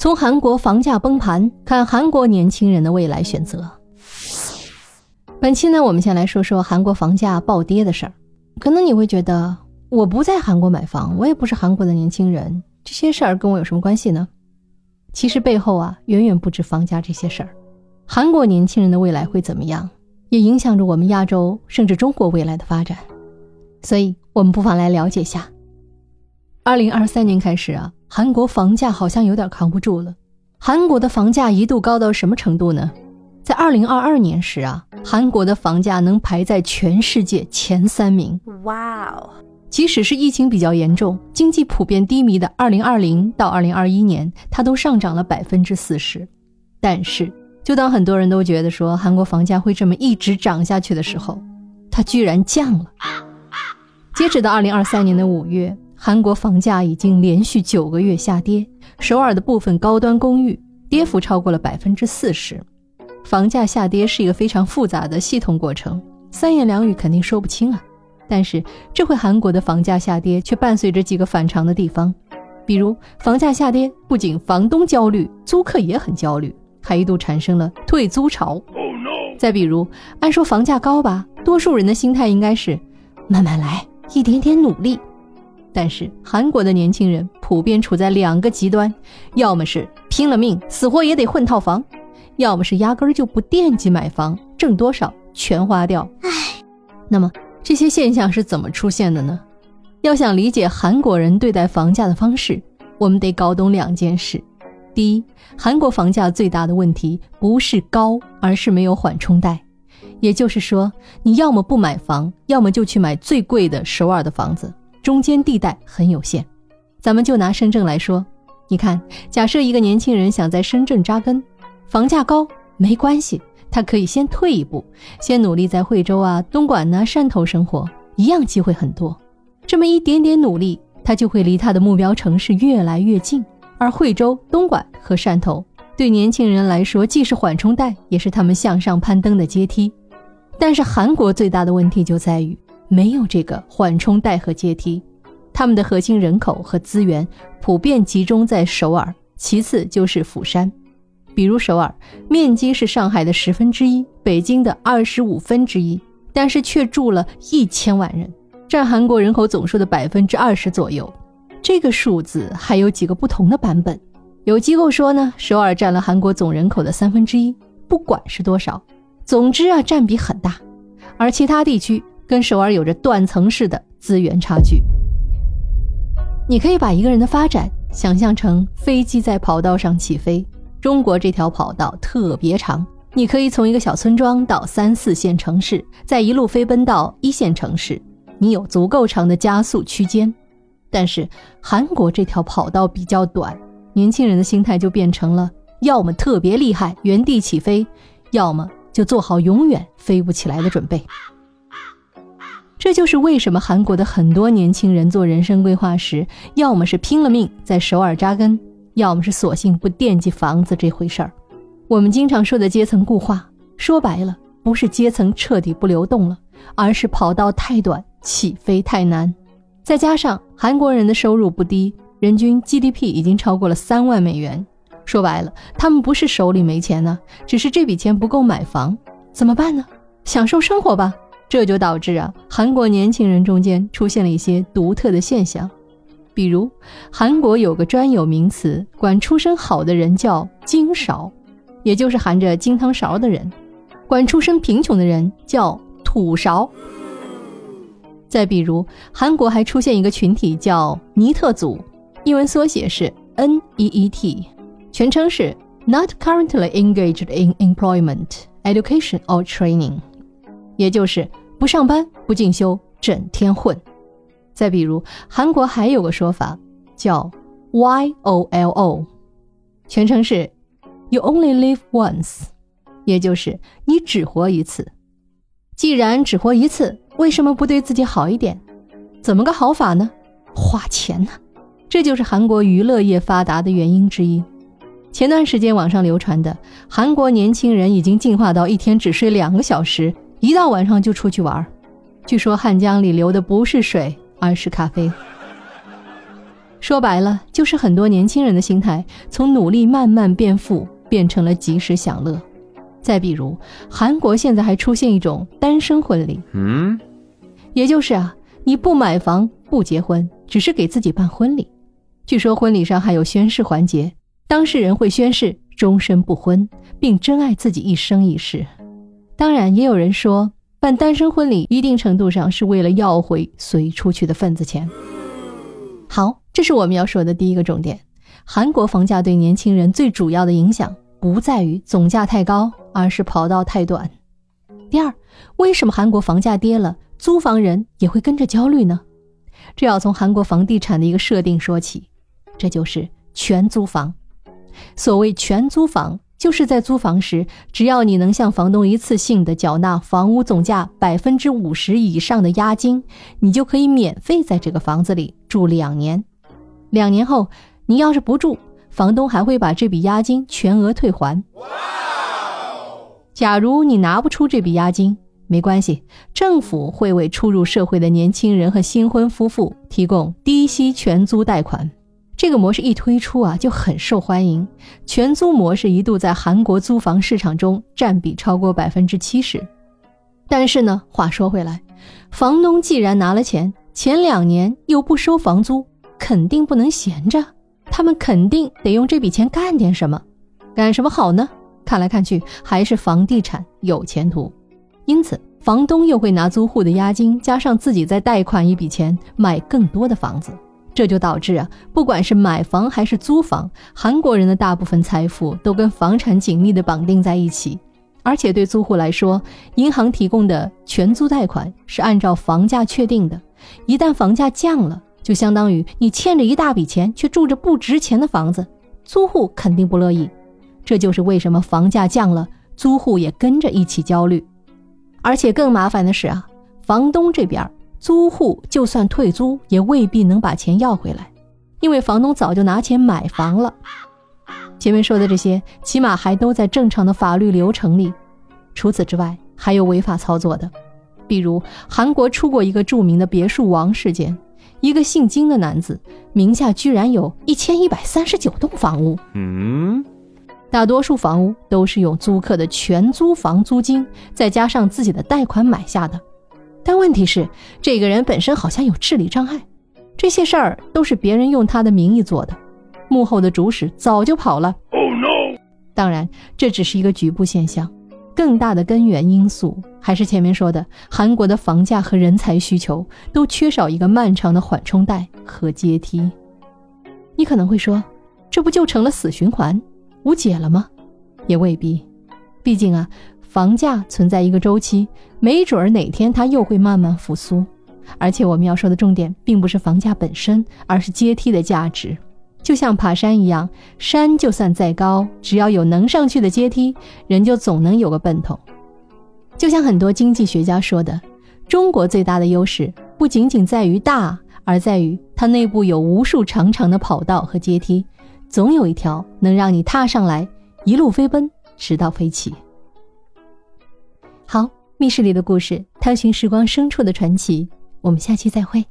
从韩国房价崩盘看韩国年轻人的未来选择。本期呢，我们先来说说韩国房价暴跌的事儿。可能你会觉得，我不在韩国买房，我也不是韩国的年轻人，这些事儿跟我有什么关系呢？其实背后啊，远远不止房价这些事儿。韩国年轻人的未来会怎么样，也影响着我们亚洲甚至中国未来的发展。所以，我们不妨来了解一下。二零二三年开始啊，韩国房价好像有点扛不住了。韩国的房价一度高到什么程度呢？在二零二二年时啊，韩国的房价能排在全世界前三名。哇哦！即使是疫情比较严重、经济普遍低迷的二零二零到二零二一年，它都上涨了百分之四十。但是，就当很多人都觉得说韩国房价会这么一直涨下去的时候，它居然降了。截止到二零二三年的五月。韩国房价已经连续九个月下跌，首尔的部分高端公寓跌幅超过了百分之四十。房价下跌是一个非常复杂的系统过程，三言两语肯定说不清啊。但是这回韩国的房价下跌却伴随着几个反常的地方，比如房价下跌不仅房东焦虑，租客也很焦虑，还一度产生了退租潮。再比如，按说房价高吧，多数人的心态应该是慢慢来，一点点努力。但是韩国的年轻人普遍处在两个极端，要么是拼了命死活也得混套房，要么是压根儿就不惦记买房，挣多少全花掉。唉，那么这些现象是怎么出现的呢？要想理解韩国人对待房价的方式，我们得搞懂两件事：第一，韩国房价最大的问题不是高，而是没有缓冲带，也就是说，你要么不买房，要么就去买最贵的首尔的房子。中间地带很有限，咱们就拿深圳来说，你看，假设一个年轻人想在深圳扎根，房价高没关系，他可以先退一步，先努力在惠州啊、东莞呐、汕头生活，一样机会很多。这么一点点努力，他就会离他的目标城市越来越近。而惠州、东莞和汕头对年轻人来说，既是缓冲带，也是他们向上攀登的阶梯。但是韩国最大的问题就在于。没有这个缓冲带和阶梯，他们的核心人口和资源普遍集中在首尔，其次就是釜山。比如首尔面积是上海的十分之一，北京的二十五分之一，但是却住了一千万人，占韩国人口总数的百分之二十左右。这个数字还有几个不同的版本。有机构说呢，首尔占了韩国总人口的三分之一，不管是多少，总之啊，占比很大。而其他地区。跟首尔有着断层式的资源差距。你可以把一个人的发展想象成飞机在跑道上起飞，中国这条跑道特别长，你可以从一个小村庄到三四线城市，再一路飞奔到一线城市，你有足够长的加速区间。但是韩国这条跑道比较短，年轻人的心态就变成了要么特别厉害原地起飞，要么就做好永远飞不起来的准备。这就是为什么韩国的很多年轻人做人生规划时，要么是拼了命在首尔扎根，要么是索性不惦记房子这回事儿。我们经常说的阶层固化，说白了不是阶层彻底不流动了，而是跑道太短，起飞太难。再加上韩国人的收入不低，人均 GDP 已经超过了三万美元。说白了，他们不是手里没钱呢，只是这笔钱不够买房，怎么办呢？享受生活吧。这就导致啊，韩国年轻人中间出现了一些独特的现象，比如韩国有个专有名词，管出身好的人叫“金勺”，也就是含着金汤勺的人；管出身贫穷的人叫“土勺”。再比如，韩国还出现一个群体叫“尼特族”，英文缩写是 NEET，全称是 Not Currently Engaged in Employment, Education or Training，也就是。不上班不进修，整天混。再比如，韩国还有个说法叫 Y O L O，全称是 You Only Live Once，也就是你只活一次。既然只活一次，为什么不对自己好一点？怎么个好法呢？花钱呢？这就是韩国娱乐业发达的原因之一。前段时间网上流传的韩国年轻人已经进化到一天只睡两个小时。一到晚上就出去玩，据说汉江里流的不是水，而是咖啡。说白了，就是很多年轻人的心态从努力慢慢变富，变成了及时享乐。再比如，韩国现在还出现一种单身婚礼，嗯，也就是啊，你不买房不结婚，只是给自己办婚礼。据说婚礼上还有宣誓环节，当事人会宣誓终身不婚，并珍爱自己一生一世。当然，也有人说办单身婚礼一定程度上是为了要回随出去的份子钱。好，这是我们要说的第一个重点：韩国房价对年轻人最主要的影响不在于总价太高。而是跑道太短。第二，为什么韩国房价跌了，租房人也会跟着焦虑呢？这要从韩国房地产的一个设定说起，这就是全租房。所谓全租房，就是在租房时，只要你能向房东一次性的缴纳房屋总价百分之五十以上的押金，你就可以免费在这个房子里住两年。两年后，你要是不住，房东还会把这笔押金全额退还。假如你拿不出这笔押金，没关系，政府会为初入社会的年轻人和新婚夫妇提供低息全租贷款。这个模式一推出啊，就很受欢迎。全租模式一度在韩国租房市场中占比超过百分之七十。但是呢，话说回来，房东既然拿了钱，前两年又不收房租，肯定不能闲着，他们肯定得用这笔钱干点什么，干什么好呢？看来看去还是房地产有前途，因此房东又会拿租户的押金加上自己再贷款一笔钱买更多的房子，这就导致啊，不管是买房还是租房，韩国人的大部分财富都跟房产紧密的绑定在一起。而且对租户来说，银行提供的全租贷款是按照房价确定的，一旦房价降了，就相当于你欠着一大笔钱却住着不值钱的房子，租户肯定不乐意。这就是为什么房价降了，租户也跟着一起焦虑。而且更麻烦的是啊，房东这边租户就算退租，也未必能把钱要回来，因为房东早就拿钱买房了。前面说的这些，起码还都在正常的法律流程里。除此之外，还有违法操作的，比如韩国出过一个著名的别墅王事件，一个姓金的男子名下居然有一千一百三十九栋房屋。嗯。大多数房屋都是用租客的全租房租金，再加上自己的贷款买下的。但问题是，这个人本身好像有智力障碍，这些事儿都是别人用他的名义做的，幕后的主使早就跑了。Oh no！当然，这只是一个局部现象，更大的根源因素还是前面说的，韩国的房价和人才需求都缺少一个漫长的缓冲带和阶梯。你可能会说，这不就成了死循环？无解了吗？也未必，毕竟啊，房价存在一个周期，没准儿哪天它又会慢慢复苏。而且我们要说的重点，并不是房价本身，而是阶梯的价值。就像爬山一样，山就算再高，只要有能上去的阶梯，人就总能有个奔头。就像很多经济学家说的，中国最大的优势不仅仅在于大，而在于它内部有无数长长的跑道和阶梯。总有一条能让你踏上来，一路飞奔，直到飞起。好，密室里的故事，探寻时光深处的传奇。我们下期再会。